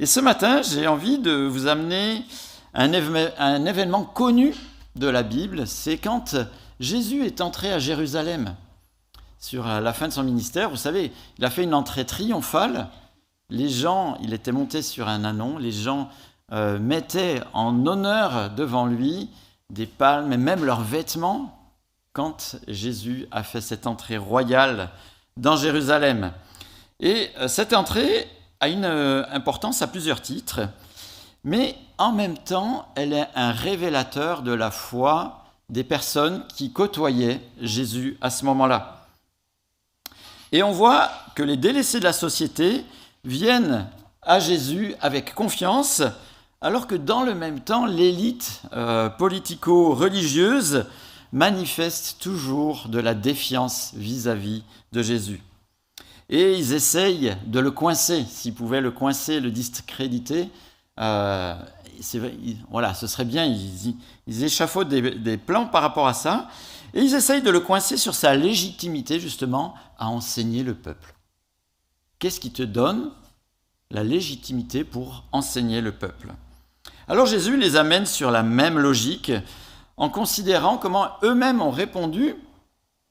Et ce matin, j'ai envie de vous amener un, un événement connu de la Bible, c'est quand Jésus est entré à Jérusalem sur la fin de son ministère. Vous savez, il a fait une entrée triomphale. Les gens, il était monté sur un anon, les gens euh, mettaient en honneur devant lui des palmes et même leurs vêtements quand Jésus a fait cette entrée royale dans Jérusalem. Et euh, cette entrée a une euh, importance à plusieurs titres, mais en même temps, elle est un révélateur de la foi des personnes qui côtoyaient Jésus à ce moment-là. Et on voit que les délaissés de la société viennent à Jésus avec confiance, alors que dans le même temps, l'élite euh, politico-religieuse manifeste toujours de la défiance vis-à-vis de Jésus. Et ils essayent de le coincer, s'ils pouvaient le coincer, le discréditer. Euh, voilà, ce serait bien, ils, échafaudent des, plans par rapport à ça, et ils essayent de le coincer sur sa légitimité, justement, à enseigner le peuple. Qu'est-ce qui te donne la légitimité pour enseigner le peuple? Alors Jésus les amène sur la même logique, en considérant comment eux-mêmes ont répondu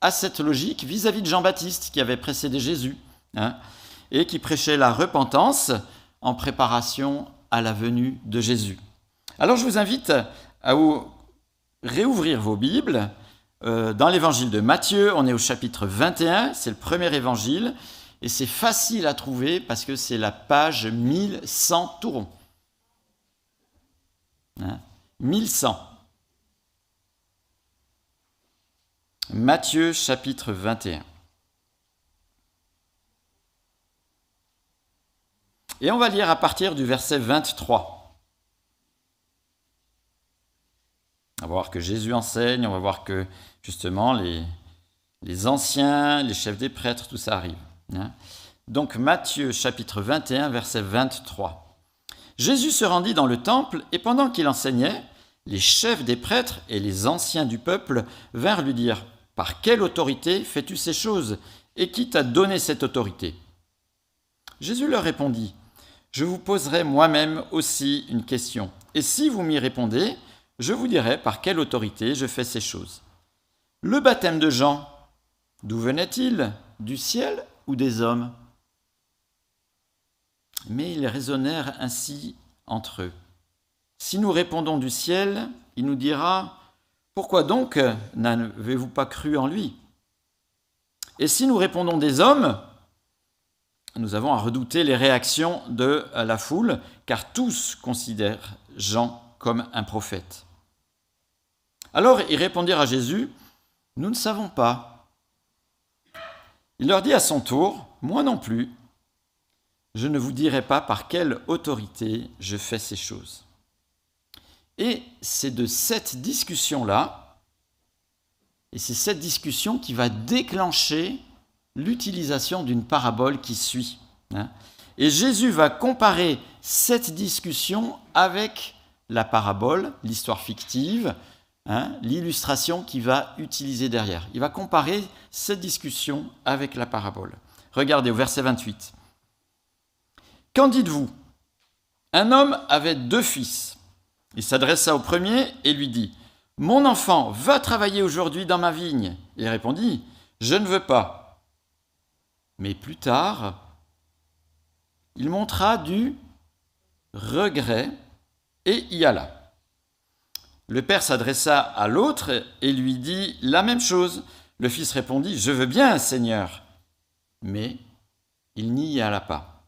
à cette logique vis-à-vis de Jean-Baptiste qui avait précédé Jésus, hein, et qui prêchait la repentance en préparation à la venue de Jésus. Alors je vous invite à réouvrir vos Bibles. Euh, dans l'évangile de Matthieu, on est au chapitre 21, c'est le premier évangile, et c'est facile à trouver parce que c'est la page 1100 tourons. Hein 1100. Matthieu chapitre 21. Et on va lire à partir du verset 23. On va voir que Jésus enseigne, on va voir que justement les, anciens, les chefs des prêtres, tout ça arrive. Hein. Donc Matthieu chapitre 21, verset 23. Jésus se rendit dans le temple et pendant qu'il enseignait, les chefs des prêtres et les anciens du peuple vinrent lui dire, Par quelle autorité fais-tu ces choses Et qui t'a donné cette autorité? Jésus leur répondit, je vous poserai moi-même aussi une question. Et si vous m'y répondez, je vous dirai par quelle autorité je fais ces choses. Le baptême de Jean, d'où venait-il? Du ciel ou des hommes? Mais ils raisonnèrent ainsi entre eux. Si nous répondons du ciel, il nous dira, Pourquoi donc n'avez-vous pas cru en lui? Et si nous répondons des hommes, nous avons à redouter les réactions de la foule, car tous considèrent Jean comme un prophète. Alors ils répondirent à Jésus, Nous ne savons pas. Il leur dit à son tour, Moi non plus, je ne vous dirai pas par quelle autorité je fais ces choses. Et c'est de cette discussion-là, et c'est cette discussion qui va déclencher l'utilisation d'une parabole qui suit. Hein. Et Jésus va comparer cette discussion avec la parabole, l'histoire fictive, hein, l'illustration qu'il va utiliser derrière. Il va comparer cette discussion avec la parabole. Regardez au verset 28. Qu'en dites-vous? Un homme avait deux fils. Il s'adressa au premier et lui dit, Mon enfant, va travailler aujourd'hui dans ma vigne. Il répondit, Je ne veux pas. Mais plus tard, il montra du regret et y alla. Le père s'adressa à l'autre et lui dit la même chose. Le fils répondit, Je veux bien, Seigneur. Mais il n'y alla pas.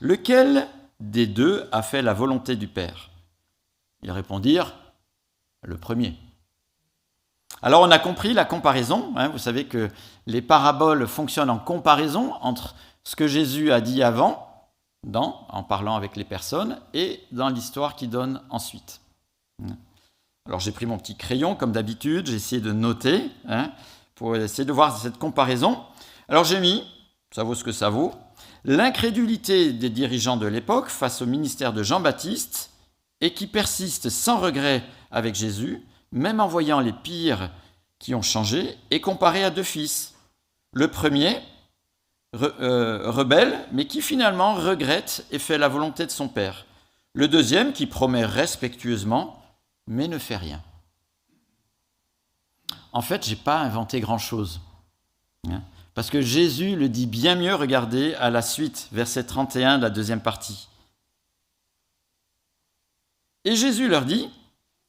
Lequel des deux a fait la volonté du Père? Ils répondirent, Le premier. Alors on a compris la comparaison. Hein. vous savez que les paraboles fonctionnent en comparaison entre ce que Jésus a dit avant, en parlant avec les personnes, et dans l'histoire qu'il donne ensuite. Alors j'ai pris mon petit crayon comme d'habitude, j'ai essayé de noter hein, pour essayer de voir cette comparaison. Alors j'ai mis, ça vaut ce que ça vaut, l'incrédulité des dirigeants de l'époque face au ministère de Jean-Baptiste et qui persistent sans regret avec Jésus même en voyant les pires qui ont changé, est comparé à deux fils. Le premier euh, rebelle, mais qui finalement regrette et fait la volonté de son père. Le deuxième qui promet respectueusement, mais ne fait rien. En fait, je n'ai pas inventé grand-chose. Hein. Parce que Jésus le dit bien mieux, regardez à la suite, verset 31 de la deuxième partie. Et Jésus leur dit,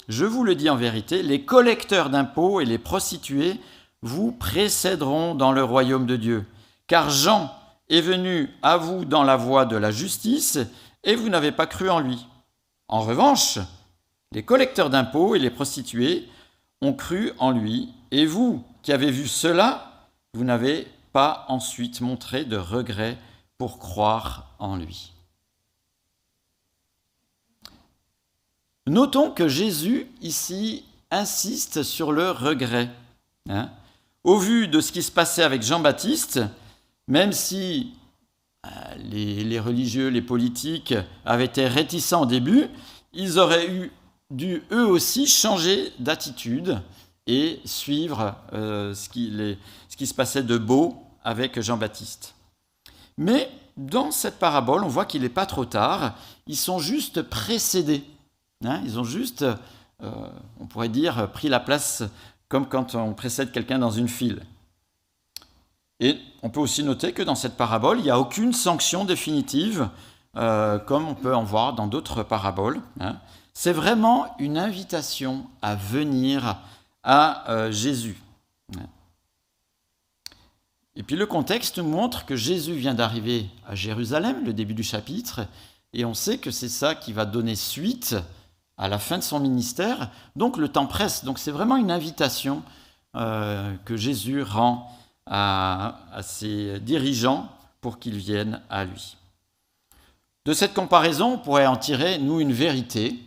je vous le dis en vérité, les collecteurs d'impôts et les prostituées vous précéderont dans le royaume de Dieu. Car Jean est venu à vous dans la voie de la justice, et vous n'avez pas cru en lui. En revanche, les collecteurs d'impôts et les prostituées ont cru en lui, et vous qui avez vu cela, vous n'avez pas ensuite montré de regret pour croire en lui. Notons que Jésus, ici, insiste sur le regret. Hein. Au vu de ce qui se passait avec Jean-Baptiste, même si euh, les, religieux, les politiques avaient été réticents au début, ils auraient dû eux aussi changer d'attitude et suivre euh, ce, qui, ce qui se passait de beau avec Jean-Baptiste. Mais dans cette parabole, on voit qu'il n'est pas trop tard, ils sont juste précédés. Hein. ils ont juste, euh, on pourrait dire, pris la place comme quand on précède quelqu'un dans une file. Et on peut aussi noter que dans cette parabole, il n'y a aucune sanction définitive, euh, comme on peut en voir dans d'autres paraboles. Hein. C'est vraiment une invitation à venir à euh, Jésus. Et puis le contexte montre que Jésus vient d'arriver à Jérusalem, le début du chapitre, et on sait que c'est ça qui va donner suite à la fin de son ministère. Donc le temps presse. Donc c'est vraiment une invitation euh, que Jésus rend à, ses dirigeants pour qu'ils viennent à lui. De cette comparaison, on pourrait en tirer, nous, une vérité.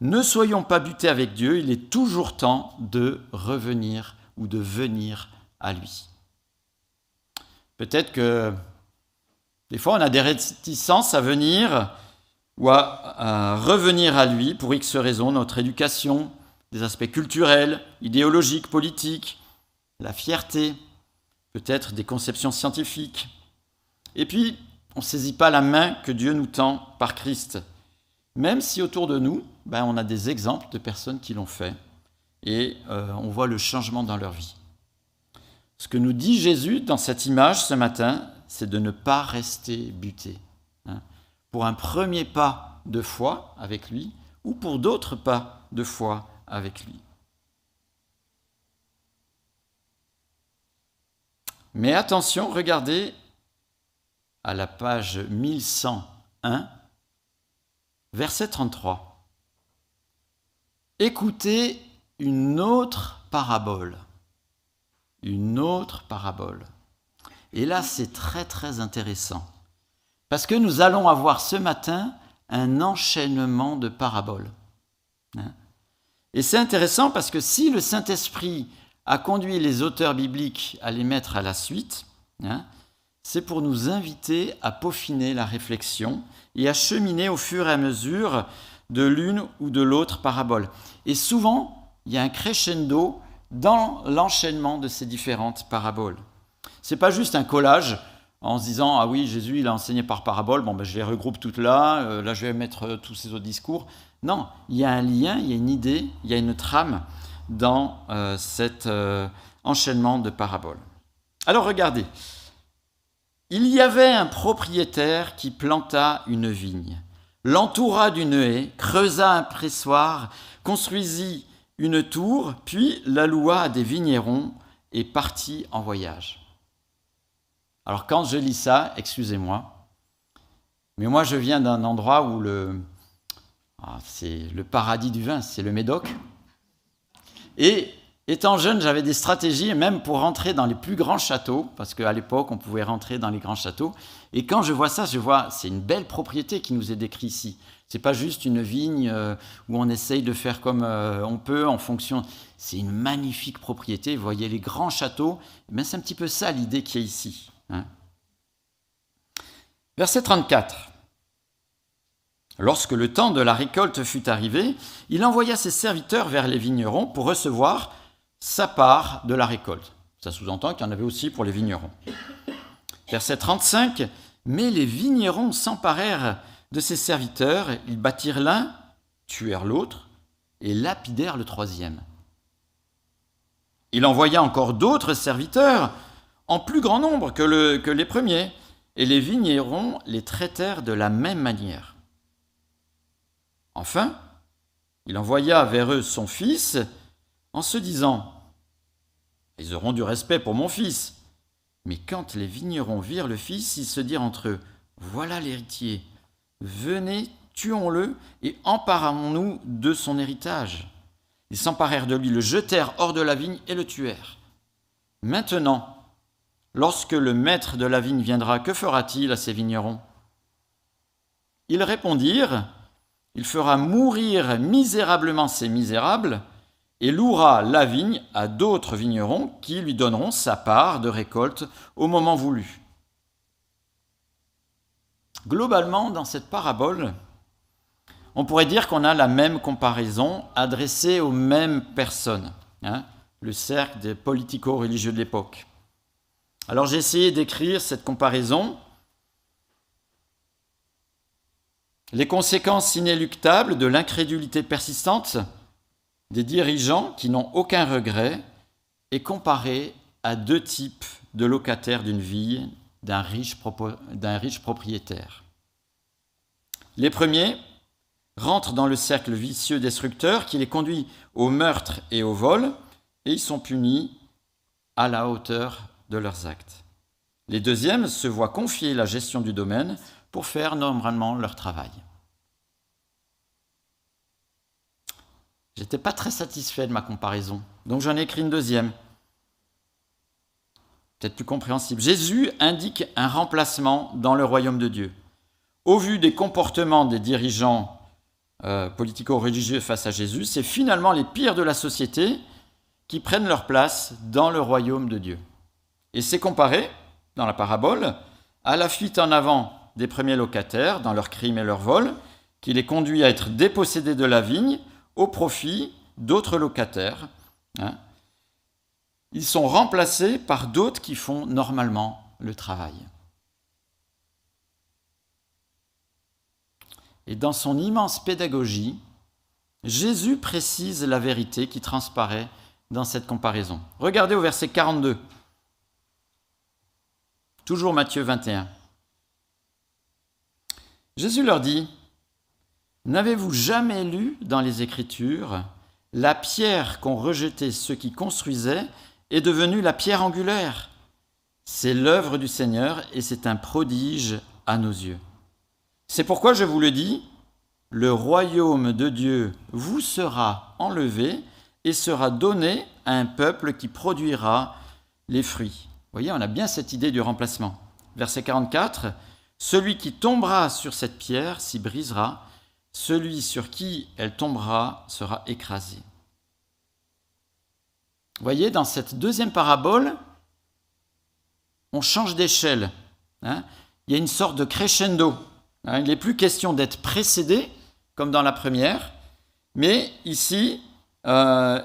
Ne soyons pas butés avec Dieu, il est toujours temps de revenir ou de venir à lui. Peut-être que des fois on a des réticences à venir ou à, revenir à lui pour X raisons, notre éducation, des aspects culturels, idéologiques, politiques, la fierté, peut-être des conceptions scientifiques. Et puis, on ne saisit pas la main que Dieu nous tend par Christ, même si autour de nous, ben, on a des exemples de personnes qui l'ont fait, et euh, on voit le changement dans leur vie. Ce que nous dit Jésus dans cette image ce matin, c'est de ne pas rester buté. Pour un premier pas de foi avec lui, ou pour d'autres pas de foi avec lui. Mais attention, regardez à la page 1101, verset 33. Écoutez une autre parabole. Une autre parabole. Et là, c'est très très intéressant. Parce que nous allons avoir ce matin un enchaînement de paraboles. Hein. Et c'est intéressant parce que si le Saint-Esprit a conduit les auteurs bibliques à les mettre à la suite, hein, c'est pour nous inviter à peaufiner la réflexion et à cheminer au fur et à mesure de l'une ou de l'autre parabole. Et souvent, il y a un crescendo dans l'enchaînement de ces différentes paraboles. Ce n'est pas juste un collage en se disant ah oui Jésus il a enseigné par parabole bon ben je les regroupe toutes là euh, là je vais mettre euh, tous ces autres discours non il y a un lien il y a une idée il y a une trame dans euh, cet enchaînement de paraboles. Alors regardez, il y avait un propriétaire qui planta une vigne, l'entoura d'une haie, creusa un pressoir, construisit une tour, puis la loua à des vignerons et partit en voyage. Alors quand je lis ça, excusez-moi, mais moi je viens d'un endroit où le, ah, c'est le paradis du vin, c'est le Médoc. Et étant jeune, j'avais des stratégies, même pour rentrer dans les plus grands châteaux, parce qu'à l'époque, on pouvait rentrer dans les grands châteaux. Et quand je vois ça, je vois, c'est une belle propriété qui nous est décrite ici. C'est pas juste une vigne euh, où on essaye de faire comme euh, on peut en fonction. C'est une magnifique propriété. Vous voyez les grands châteaux. Mais c'est un petit peu ça l'idée qui est ici. Hein. Verset 34. Lorsque le temps de la récolte fut arrivé, il envoya ses serviteurs vers les vignerons pour recevoir sa part de la récolte. Ça sous-entend qu'il y en avait aussi pour les vignerons. Verset 35, Mais les vignerons s'emparèrent de ses serviteurs, ils battirent l'un, tuèrent l'autre, et lapidèrent le troisième. Il envoya encore d'autres serviteurs, en plus grand nombre que, que les premiers, et les vignerons les traitèrent de la même manière. Enfin, il envoya vers eux son fils en se disant, Ils auront du respect pour mon fils. Mais quand les vignerons virent le fils, ils se dirent entre eux, Voilà l'héritier, venez, tuons-le et emparons-nous de son héritage. Ils s'emparèrent de lui, le jetèrent hors de la vigne et le tuèrent. Maintenant, lorsque le maître de la vigne viendra, que fera-t-il à ces vignerons? Ils répondirent, il fera mourir misérablement ces misérables et louera la vigne à d'autres vignerons qui lui donneront sa part de récolte au moment voulu. Globalement, dans cette parabole, on pourrait dire qu'on a la même comparaison adressée aux mêmes personnes, hein, le cercle des politico-religieux de l'époque. Alors j'ai essayé d'écrire cette comparaison Les conséquences inéluctables de l'incrédulité persistante des dirigeants qui n'ont aucun regret est comparée à deux types de locataires d'une vie d'un riche, riche, propriétaire. Les premiers rentrent dans le cercle vicieux destructeur qui les conduit au meurtre et au vol, et ils sont punis à la hauteur de leurs actes. Les deuxièmes se voient confier la gestion du domaine pour faire normalement leur travail. J'étais pas très satisfait de ma comparaison, donc j'en ai écrit une deuxième. Peut-être plus compréhensible. Jésus indique un remplacement dans le royaume de Dieu. Au vu des comportements des dirigeants euh, politico-religieux face à Jésus, c'est finalement les pires de la société qui prennent leur place dans le royaume de Dieu. Et c'est comparé, dans la parabole, à la fuite en avant des premiers locataires dans leurs crimes et leurs vols, qui les conduit à être dépossédés de la vigne au profit d'autres locataires. Hein. Ils sont remplacés par d'autres qui font normalement le travail. Et dans son immense pédagogie, Jésus précise la vérité qui transparaît dans cette comparaison. Regardez au verset 42. Toujours Matthieu 21. Jésus leur dit, N'avez-vous jamais lu dans les Écritures La pierre qu'ont rejetée ceux qui construisaient est devenue la pierre angulaire. C'est l'œuvre du Seigneur et c'est un prodige à nos yeux. C'est pourquoi je vous le dis, le royaume de Dieu vous sera enlevé et sera donné à un peuple qui produira les fruits. Voyez, on a bien cette idée du remplacement. Verset 44, celui qui tombera sur cette pierre s'y brisera, celui sur qui elle tombera sera écrasé. Voyez, dans cette deuxième parabole, on change d'échelle. Hein. Il y a une sorte de crescendo. Hein. Il n'est plus question d'être précédé, comme dans la première, mais ici, euh,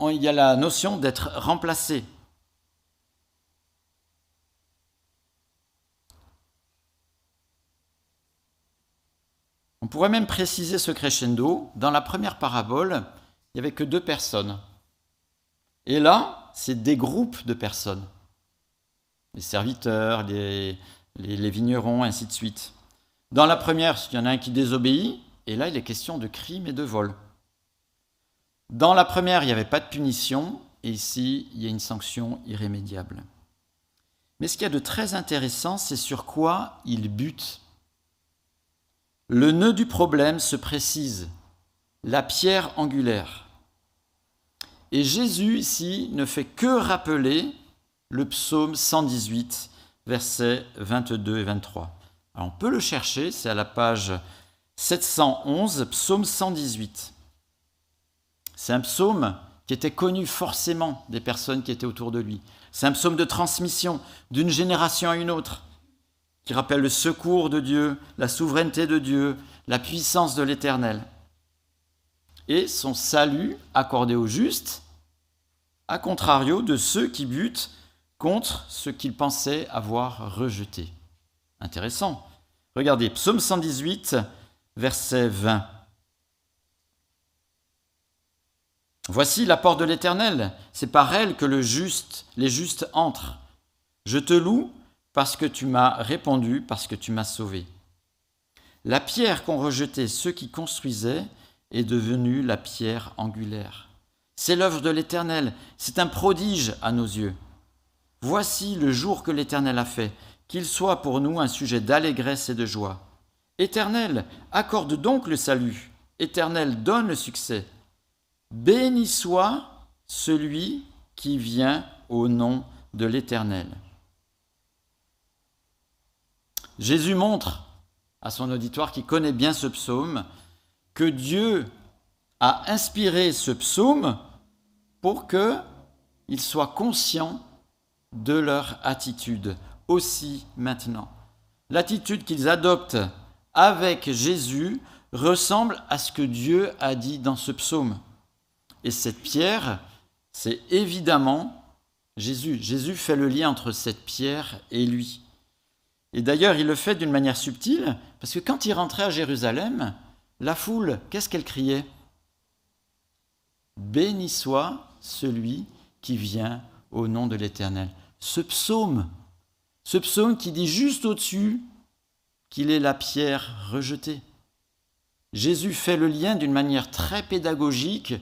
il y a la notion d'être remplacé. On pourrait même préciser ce crescendo. Dans la première parabole, il n'y avait que deux personnes. Et là, c'est des groupes de personnes. Les serviteurs, les, vignerons, ainsi de suite. Dans la première, il y en a un qui désobéit, et là, il est question de crime et de vol. Dans la première, il n'y avait pas de punition, et ici, il y a une sanction irrémédiable. Mais ce qu'il y a de très intéressant, c'est sur quoi il bute le nœud du problème se précise, la pierre angulaire. Et Jésus ici ne fait que rappeler le psaume 118, versets 22 et 23. on peut le chercher, c'est à la page 711, psaume 118. C'est un psaume qui était connu forcément des personnes qui étaient autour de lui. C'est un psaume de transmission d'une génération à une autre qui rappelle le secours de Dieu, la souveraineté de Dieu, la puissance de l'Éternel. Et son salut accordé aux justes, à contrario de ceux qui butent contre ce qu'ils pensaient avoir rejeté. Intéressant. Regardez, psaume 118, verset 20. Voici la porte de l'Éternel, c'est par elle que le juste, les justes entrent. Je te loue parce que tu m'as répondu, parce que tu m'as sauvé. La pierre qu'ont rejetée ceux qui construisaient est devenue la pierre angulaire. C'est l'œuvre de l'Éternel, c'est un prodige à nos yeux. Voici le jour que l'Éternel a fait, qu'il soit pour nous un sujet d'allégresse et de joie. Éternel, accorde donc le salut. Éternel, donne le succès. Béni soit celui qui vient au nom de l'Éternel. Jésus montre à son auditoire qui connaît bien ce psaume que Dieu a inspiré ce psaume pour qu'ils soient conscients de leur attitude, aussi maintenant. L'attitude qu'ils adoptent avec Jésus ressemble à ce que Dieu a dit dans ce psaume. Et cette pierre, c'est évidemment Jésus. Jésus fait le lien entre cette pierre et lui. Et d'ailleurs, il le fait d'une manière subtile, parce que quand il rentrait à Jérusalem, la foule, qu'est-ce qu'elle criait Béni soit celui qui vient au nom de l'Éternel. Ce psaume, ce psaume qui dit juste au-dessus qu'il est la pierre rejetée. Jésus fait le lien d'une manière très pédagogique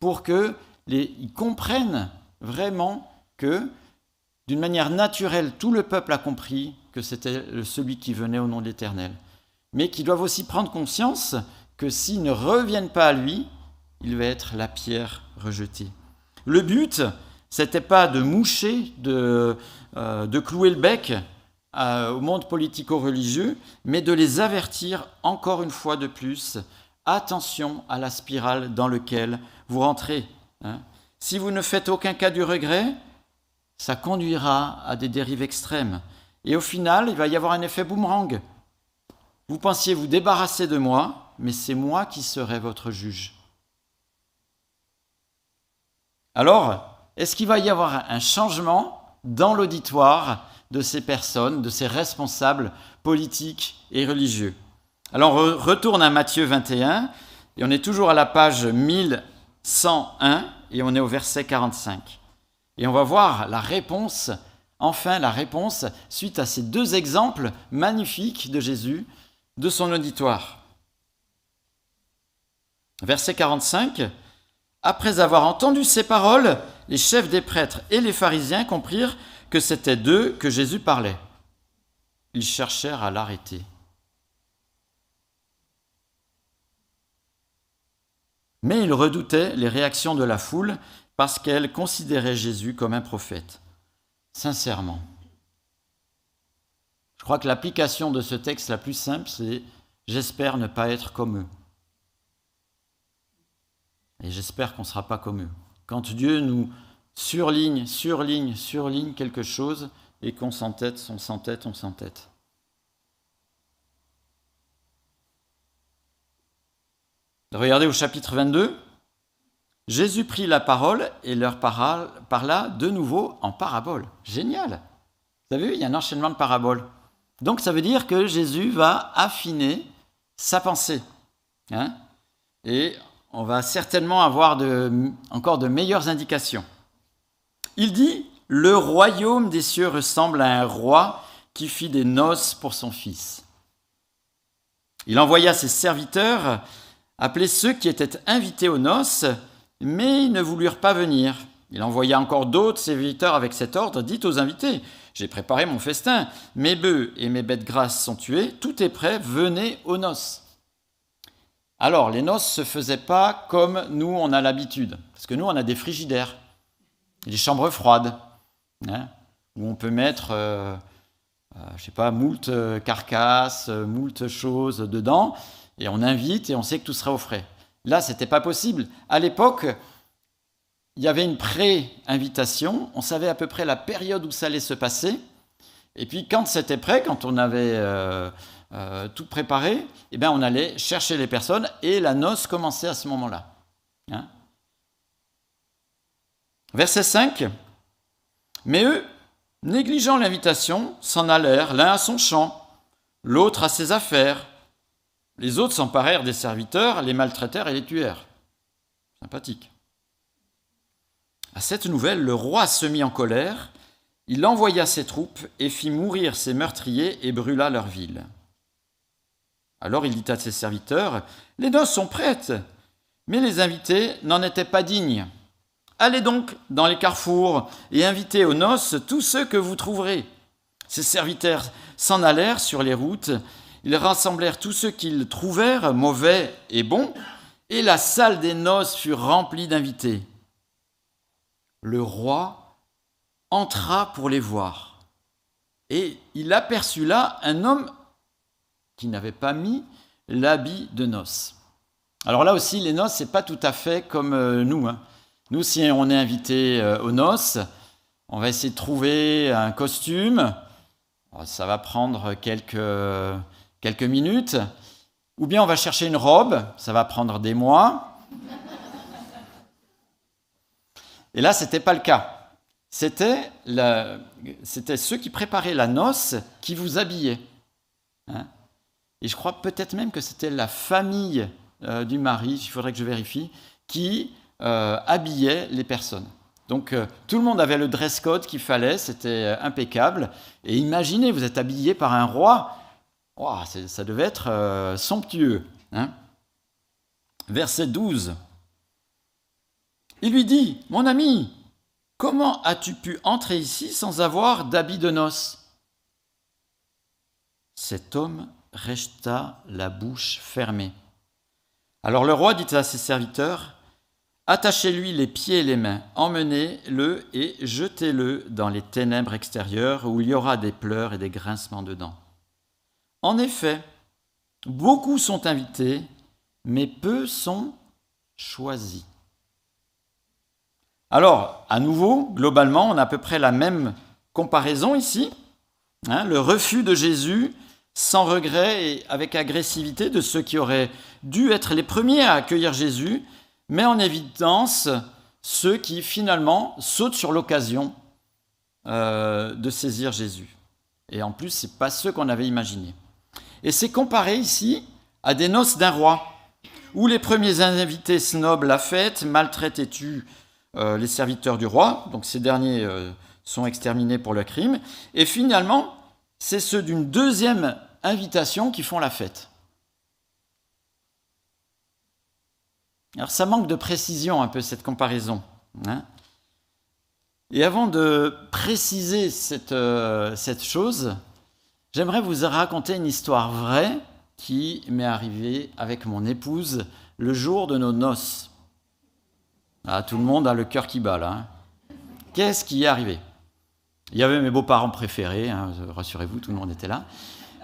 pour que ils comprennent vraiment que, d'une manière naturelle, tout le peuple a compris que c'était celui qui venait au nom de l'Éternel, mais qu'ils doivent aussi prendre conscience que s'ils ne reviennent pas à lui, il va être la pierre rejetée. Le but, c'était pas de moucher, de, euh, clouer le bec euh, au monde politico-religieux, mais de les avertir encore une fois de plus, attention à la spirale dans laquelle vous rentrez. Hein. Si vous ne faites aucun cas du regret, ça conduira à des dérives extrêmes. Et au final, il va y avoir un effet boomerang. Vous pensiez vous débarrasser de moi, mais c'est moi qui serai votre juge. Alors, est-ce qu'il va y avoir un changement dans l'auditoire de ces personnes, de ces responsables politiques et religieux? Alors, on retourne à Matthieu 21, et on est toujours à la page 1101, et on est au verset 45. Et on va voir la réponse, enfin la réponse, suite à ces deux exemples magnifiques de Jésus, de son auditoire. Verset 45. Après avoir entendu ces paroles, les chefs des prêtres et les pharisiens comprirent que c'était d'eux que Jésus parlait. Ils cherchèrent à l'arrêter. Mais ils redoutaient les réactions de la foule parce qu'elle considérait Jésus comme un prophète. Sincèrement. Je crois que l'application de ce texte la plus simple, c'est J'espère ne pas être comme eux. Et j'espère qu'on ne sera pas comme eux. Quand Dieu nous surligne, surligne, surligne quelque chose et qu'on s'entête, on s'entête, on s'entête. Regardez au chapitre 22. Jésus prit la parole et leur parla de nouveau en parabole. Génial. Vous avez vu, il y a un enchaînement de paraboles. Donc ça veut dire que Jésus va affiner sa pensée. Hein et on va certainement avoir encore de meilleures indications. Il dit, le royaume des cieux ressemble à un roi qui fit des noces pour son fils. Il envoya ses serviteurs appeler ceux qui étaient invités aux noces, mais ils ne voulurent pas venir. Il envoya encore d'autres serviteurs avec cet ordre, dites aux invités, j'ai préparé mon festin, mes bœufs et mes bêtes grasses sont tués, tout est prêt, venez aux noces. Alors, les noces ne se faisaient pas comme nous, on a l'habitude. Parce que nous, on a des frigidaires, des chambres froides, hein, où on peut mettre, euh, euh, sais pas, moult euh, carcasses, moult choses dedans, et on invite et on sait que tout sera au frais. Là, ce n'était pas possible. À l'époque, il y avait une pré-invitation, on savait à peu près la période où ça allait se passer, et puis quand c'était prêt, quand on avait euh, tout préparé, eh bien, on allait chercher les personnes et la noce commençait à ce moment-là. Hein. Verset 5. Mais eux, négligeant l'invitation, s'en allèrent l'un à son champ, l'autre à ses affaires. Les autres s'emparèrent des serviteurs, les maltraitèrent et les tuèrent. Sympathique. À cette nouvelle, le roi se mit en colère, il envoya ses troupes et fit mourir ses meurtriers et brûla leur ville. Alors il dit à ses serviteurs, Les noces sont prêtes, mais les invités n'en étaient pas dignes. Allez donc dans les carrefours et invitez aux noces tous ceux que vous trouverez. Ses serviteurs s'en allèrent sur les routes, ils rassemblèrent tous ceux qu'ils trouvèrent, mauvais et bons, et la salle des noces fut remplie d'invités. Le roi entra pour les voir, et il aperçut là un homme qui n'avait pas mis l'habit de noces. Alors là aussi, les noces, c'est pas tout à fait comme euh, nous. Hein. Nous, si on est invité euh, aux noces, on va essayer de trouver un costume. Ça va prendre quelques, quelques minutes. Ou bien on va chercher une robe. Ça va prendre des mois. Et là, ce n'était pas le cas. C'était, ceux qui préparaient la noce qui vous habillaient. Hein. Et je crois peut-être même que c'était la famille euh, du mari, il faudrait que je vérifie, qui euh, habillait les personnes. Donc euh, tout le monde avait le dress code qu'il fallait, c'était impeccable. Et imaginez, vous êtes habillé par un roi, ça devait être somptueux. Hein. Verset 12. Il lui dit, mon ami, comment as-tu pu entrer ici sans avoir d'habit de noces? Cet homme resta la bouche fermée. Alors le roi dit à ses serviteurs, Attachez-lui les pieds et les mains, emmenez-le et jetez-le dans les ténèbres extérieures où il y aura des pleurs et des grincements de dents. En effet, beaucoup sont invités, mais peu sont choisis. Alors, à nouveau, globalement, on a à peu près la même comparaison ici. Hein, le refus de Jésus sans regret et avec agressivité de ceux qui auraient dû être les premiers à accueillir Jésus, mais en évidence ceux qui finalement sautent sur l'occasion euh, de saisir Jésus. Et en plus, ce n'est pas ceux qu'on avait imaginés. Et c'est comparé ici à des noces d'un roi, où les premiers invités snobent la fête, maltraitent et tuent euh, les serviteurs du roi, donc ces derniers euh, sont exterminés pour le crime, et finalement, c'est ceux d'une deuxième invitation qui font la fête. Alors ça manque de précision un peu cette comparaison. Hein. Et avant de préciser cette, euh, cette chose, j'aimerais vous raconter une histoire vraie qui m'est arrivée avec mon épouse le jour de nos noces. Ah, tout le monde a le cœur qui bat là. Hein. Qu'est-ce qui est arrivé? Il y avait mes beaux-parents préférés, hein, rassurez-vous, tout le monde était là.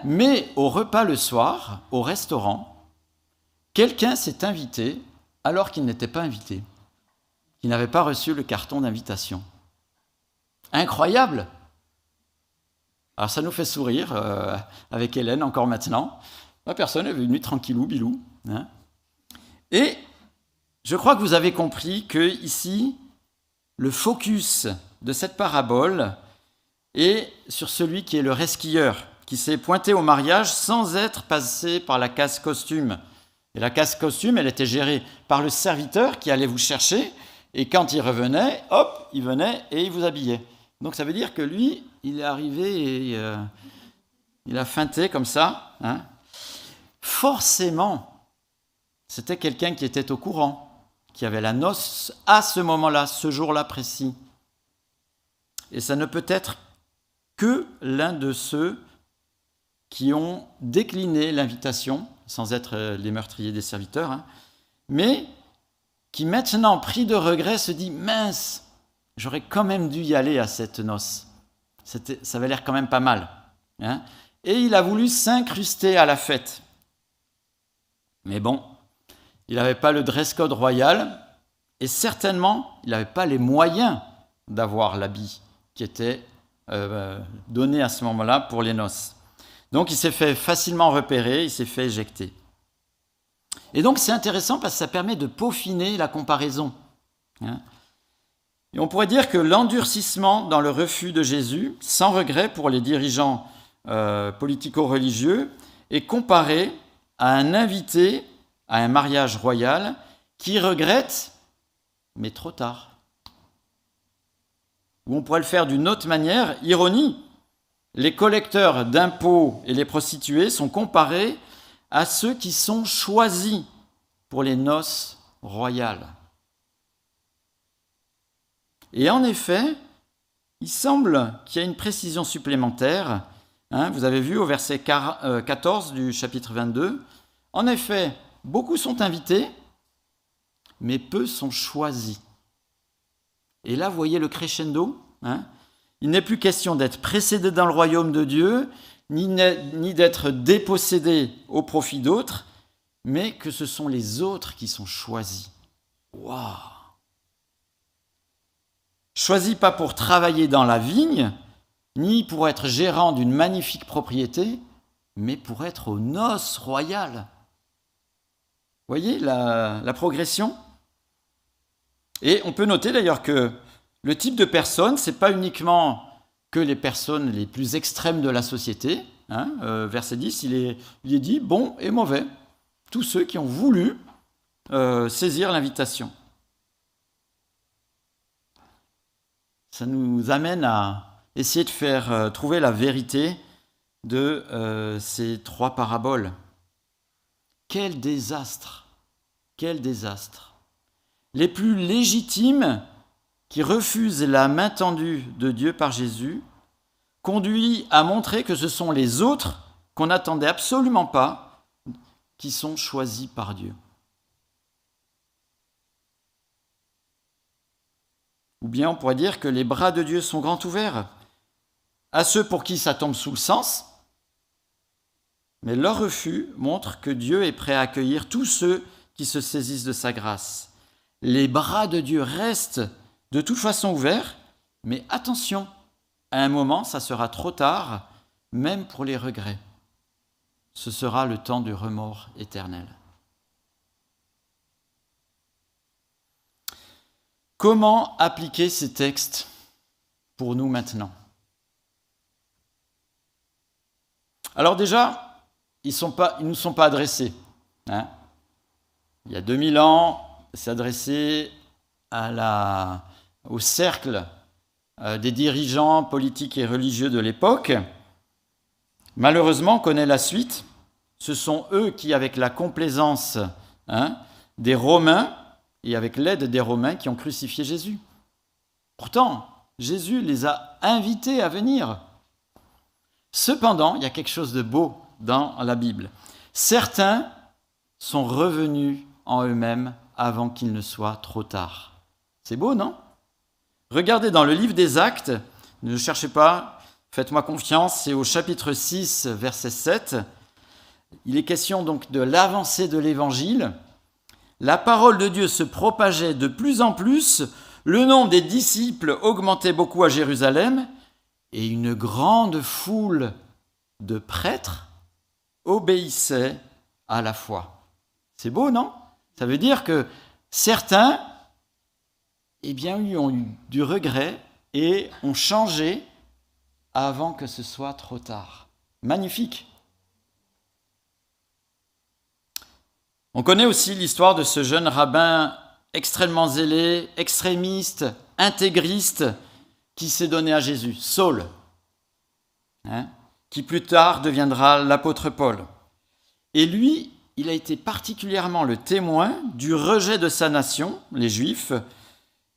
Mais au repas le soir, au restaurant, quelqu'un s'est invité alors qu'il n'était pas invité, qu'il n'avait pas reçu le carton d'invitation. Incroyable Alors ça nous fait sourire euh, avec Hélène encore maintenant. La personne est venue tranquillou, bilou. Hein. Et je crois que vous avez compris que ici, le focus de cette parabole, et sur celui qui est le resquilleur, qui s'est pointé au mariage sans être passé par la casse costume. Et la casse costume, elle était gérée par le serviteur qui allait vous chercher, et quand il revenait, hop, il venait et il vous habillait. Donc ça veut dire que lui, il est arrivé et euh, il a feinté comme ça. Hein. Forcément, c'était quelqu'un qui était au courant, qui avait la noce à ce moment-là, ce jour-là précis. Et ça ne peut être que l'un de ceux qui ont décliné l'invitation, sans être euh, les meurtriers des serviteurs, hein, mais qui maintenant, pris de regret, se dit mince, j'aurais quand même dû y aller à cette noce. Ça avait l'air quand même pas mal. Hein. Et il a voulu s'incruster à la fête. Mais bon, il n'avait pas le dress code royal et certainement, il n'avait pas les moyens d'avoir l'habit qui était euh, donné à ce moment-là pour les noces. Donc il s'est fait facilement repérer, il s'est fait éjecter. Et donc c'est intéressant parce que ça permet de peaufiner la comparaison. Hein. Et on pourrait dire que l'endurcissement dans le refus de Jésus, sans regret pour les dirigeants euh, politico-religieux, est comparé à un invité à un mariage royal qui regrette, mais trop tard. Ou on pourrait le faire d'une autre manière, ironie. Les collecteurs d'impôts et les prostituées sont comparés à ceux qui sont choisis pour les noces royales. Et en effet, il semble qu'il y a une précision supplémentaire. Hein, vous avez vu au verset 14 euh, du chapitre 22. En effet, beaucoup sont invités, mais peu sont choisis. Et là, vous voyez le crescendo. Hein il n'est plus question d'être précédé dans le royaume de Dieu, ni, ni d'être dépossédé au profit d'autres, mais que ce sont les autres qui sont choisis. Waouh Choisis pas pour travailler dans la vigne, ni pour être gérant d'une magnifique propriété, mais pour être aux noces royales. Voyez la, progression? Et on peut noter d'ailleurs que le type de personne, ce n'est pas uniquement que les personnes les plus extrêmes de la société. Hein, euh, verset 10, il est, il est, dit bon et mauvais. Tous ceux qui ont voulu euh, saisir l'invitation. Ça nous amène à essayer de faire euh, trouver la vérité de ces trois paraboles. Quel désastre Quel désastre Les plus légitimes qui refuse la main tendue de Dieu par Jésus, conduit à montrer que ce sont les autres qu'on n'attendait absolument pas qui sont choisis par Dieu. Ou bien on pourrait dire que les bras de Dieu sont grands ouverts à ceux pour qui ça tombe sous le sens, mais leur refus montre que Dieu est prêt à accueillir tous ceux qui se saisissent de sa grâce. Les bras de Dieu restent de toute façon ouvert, mais attention, à un moment, ça sera trop tard, même pour les regrets. Ce sera le temps du remords éternel. Comment appliquer ces textes pour nous maintenant? Alors déjà, ils ne nous sont pas adressés. Hein. Il y a 2000 ans, c'est adressé au cercle euh, des dirigeants politiques et religieux de l'époque, malheureusement, on connaît la suite. Ce sont eux qui, avec la complaisance hein, des Romains et avec l'aide des Romains, qui ont crucifié Jésus. Pourtant, Jésus les a invités à venir. Cependant, il y a quelque chose de beau dans la Bible. Certains sont revenus en eux-mêmes avant qu'il ne soit trop tard. C'est beau, non? Regardez dans le livre des Actes, ne cherchez pas, faites-moi confiance, c'est au chapitre 6, verset 7. Il est question donc de l'avancée de l'évangile. La parole de Dieu se propageait de plus en plus, le nombre des disciples augmentait beaucoup à Jérusalem, et une grande foule de prêtres obéissait à la foi. C'est beau, non? Ça veut dire que certains eh bien, ont eu du regret et ont changé avant que ce soit trop tard. Magnifique. On connaît aussi l'histoire de ce jeune rabbin extrêmement zélé, extrémiste, intégriste, qui s'est donné à Jésus, Saul, hein, qui plus tard deviendra l'apôtre Paul. Et lui, il a été particulièrement le témoin du rejet de sa nation, les Juifs,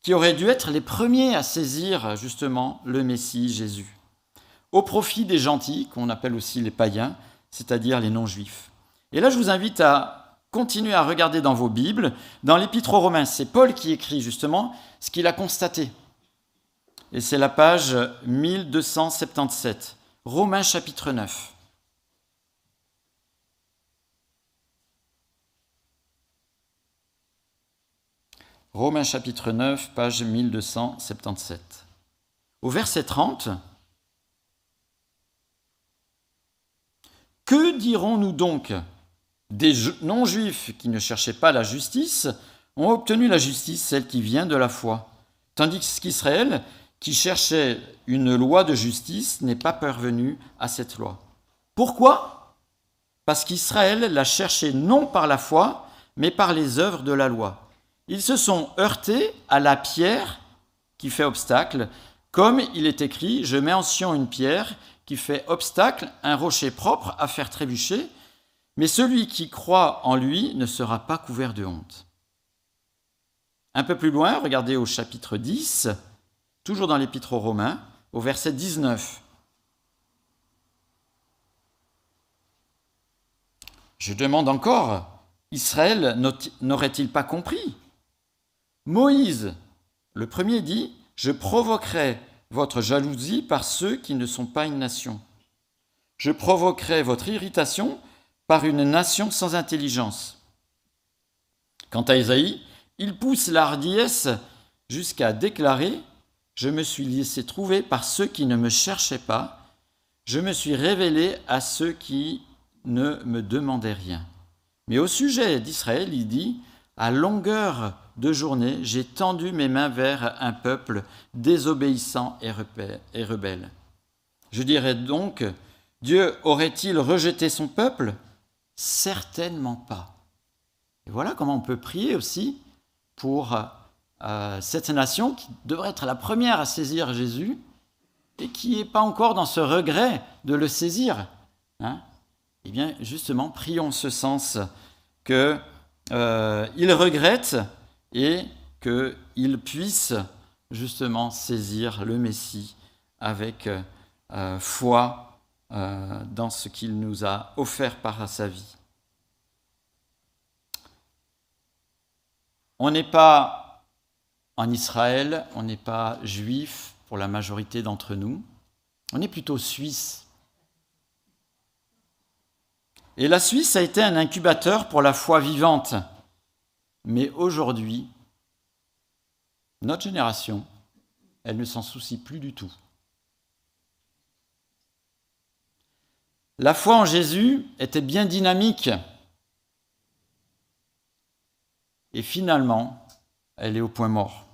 qui auraient dû être les premiers à saisir justement le Messie Jésus, au profit des gentils, qu'on appelle aussi les païens, c'est-à-dire les non-juifs. Et là, je vous invite à continuer à regarder dans vos Bibles. Dans l'Épître aux Romains, c'est Paul qui écrit justement ce qu'il a constaté. Et c'est la page 1277, Romains chapitre 9. Romains chapitre 9, page 1277. Au verset 30, Que dirons-nous donc Des non-juifs qui ne cherchaient pas la justice ont obtenu la justice, celle qui vient de la foi. tandis qu'Israël, qui cherchait une loi de justice, n'est pas parvenu à cette loi. Pourquoi? Parce qu'Israël l'a cherché non par la foi, mais par les œuvres de la loi. Ils se sont heurtés à la pierre qui fait obstacle, comme il est écrit, je mets en Sion une pierre qui fait obstacle, un rocher propre à faire trébucher, mais celui qui croit en lui ne sera pas couvert de honte. Un peu plus loin, regardez au chapitre 10, toujours dans l'épître aux Romains, au verset 19. Je demande encore, Israël n'aurait-il pas compris? Moïse, le premier dit, Je provoquerai votre jalousie par ceux qui ne sont pas une nation. Je provoquerai votre irritation une nation sans intelligence. Quant à Isaïe, il pousse l'ardiesse jusqu'à déclarer Je me suis laissé trouver par ceux qui ne me cherchaient pas, je me suis révélé à ceux qui ne me demandaient rien. Mais au sujet d'Israël, il dit À longueur de journée, j'ai tendu mes mains vers un peuple désobéissant et rebelle. Je dirais donc Dieu aurait-il rejeté son peuple? Certainement pas. Et voilà comment on peut prier aussi pour euh, cette nation qui devrait être la première à saisir Jésus et qui n'est pas encore dans ce regret de le saisir. Hein eh bien, justement, prions ce sens qu'il euh, regrette et qu'il puisse justement saisir le Messie avec euh, foi euh, dans ce qu'il nous a offert par sa vie. On n'est pas en Israël, on n'est pas juif pour la majorité d'entre nous, on est plutôt suisse. Et la Suisse a été un incubateur pour la foi vivante. Mais aujourd'hui, notre génération, elle ne s'en soucie plus du tout. La foi en Jésus était bien dynamique. Et finalement, elle est au point mort.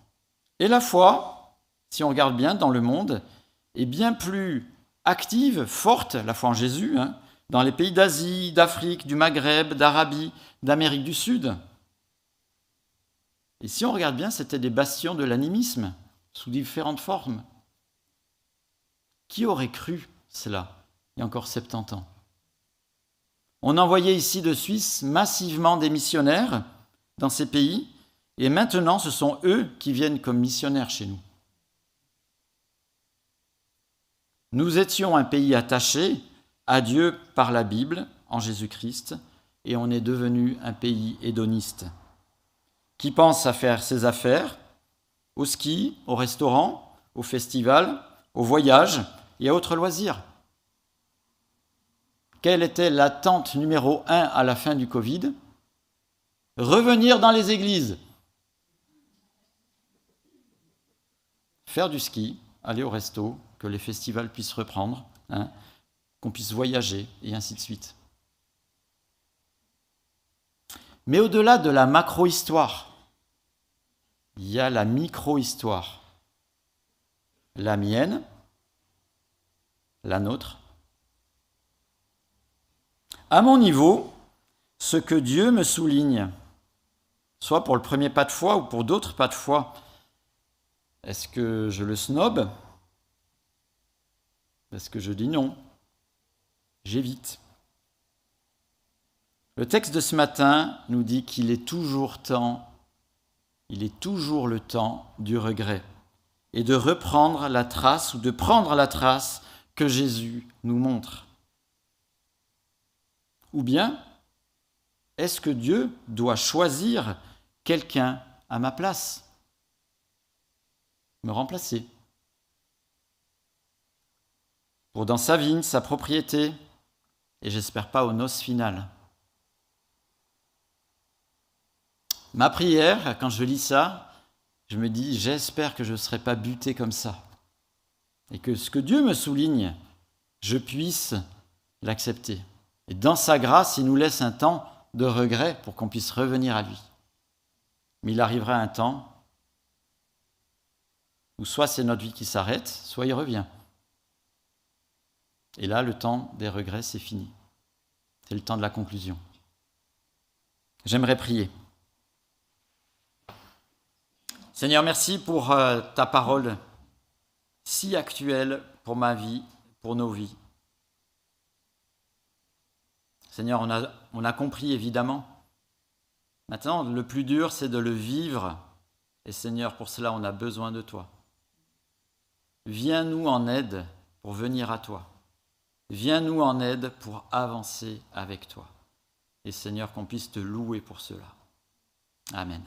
Et la foi, si on regarde bien dans le monde, est bien plus active, forte, la foi en Jésus, hein, dans les pays d'Asie, d'Afrique, du Maghreb, d'Arabie, d'Amérique du Sud. Et si on regarde bien, c'était des bastions de l'animisme, sous différentes formes. Qui aurait cru cela? Il encore 70 ans On envoyait ici de Suisse massivement des missionnaires dans ces pays, et maintenant ce sont eux qui viennent comme missionnaires chez nous. Nous étions un pays attaché à Dieu par la Bible, en Jésus-Christ, et on est devenu un pays hédoniste qui pense à faire ses affaires au ski, au restaurant, au festival, au voyage et à autres loisirs. Quelle était l'attente numéro un à la fin du Covid? Revenir dans les églises. Faire du ski, aller au resto, que les festivals puissent reprendre, hein, qu'on puisse voyager, et ainsi de suite. Mais au-delà de la macro-histoire, il y a la micro-histoire. La mienne, la nôtre. À mon niveau, ce que Dieu me souligne, soit pour le premier pas de foi ou pour d'autres pas de foi, est-ce que je le snob Est-ce que je dis non? J'évite. Le texte de ce matin nous dit qu'il est toujours temps il est toujours le temps du regret et de reprendre la trace ou de prendre la trace que Jésus nous montre. Ou bien, est-ce que Dieu doit choisir quelqu'un à ma place? Me remplacer Pour dans sa vigne, sa propriété, et j'espère pas aux noces finales. Ma prière, quand je lis ça, je me dis, j'espère que je ne serai pas buté comme ça. Et que ce que Dieu me souligne, je puisse l'accepter. Et dans sa grâce, il nous laisse un temps de regret pour qu'on puisse revenir à lui. Mais il arrivera un temps Ou soit c'est notre vie qui s'arrête, soit il revient. Et là, le temps des regrets, c'est fini. C'est le temps de la conclusion. J'aimerais prier. Seigneur, merci pour euh, ta parole si actuelle pour ma vie, pour nos vies. Seigneur, on a, on a compris évidemment. Maintenant, le plus dur, c'est de le vivre. Et Seigneur, pour cela, on a besoin de toi. Viens-nous en aide pour venir à toi. Viens-nous en aide pour avancer avec toi. Et Seigneur, qu'on puisse te louer pour cela. Amen.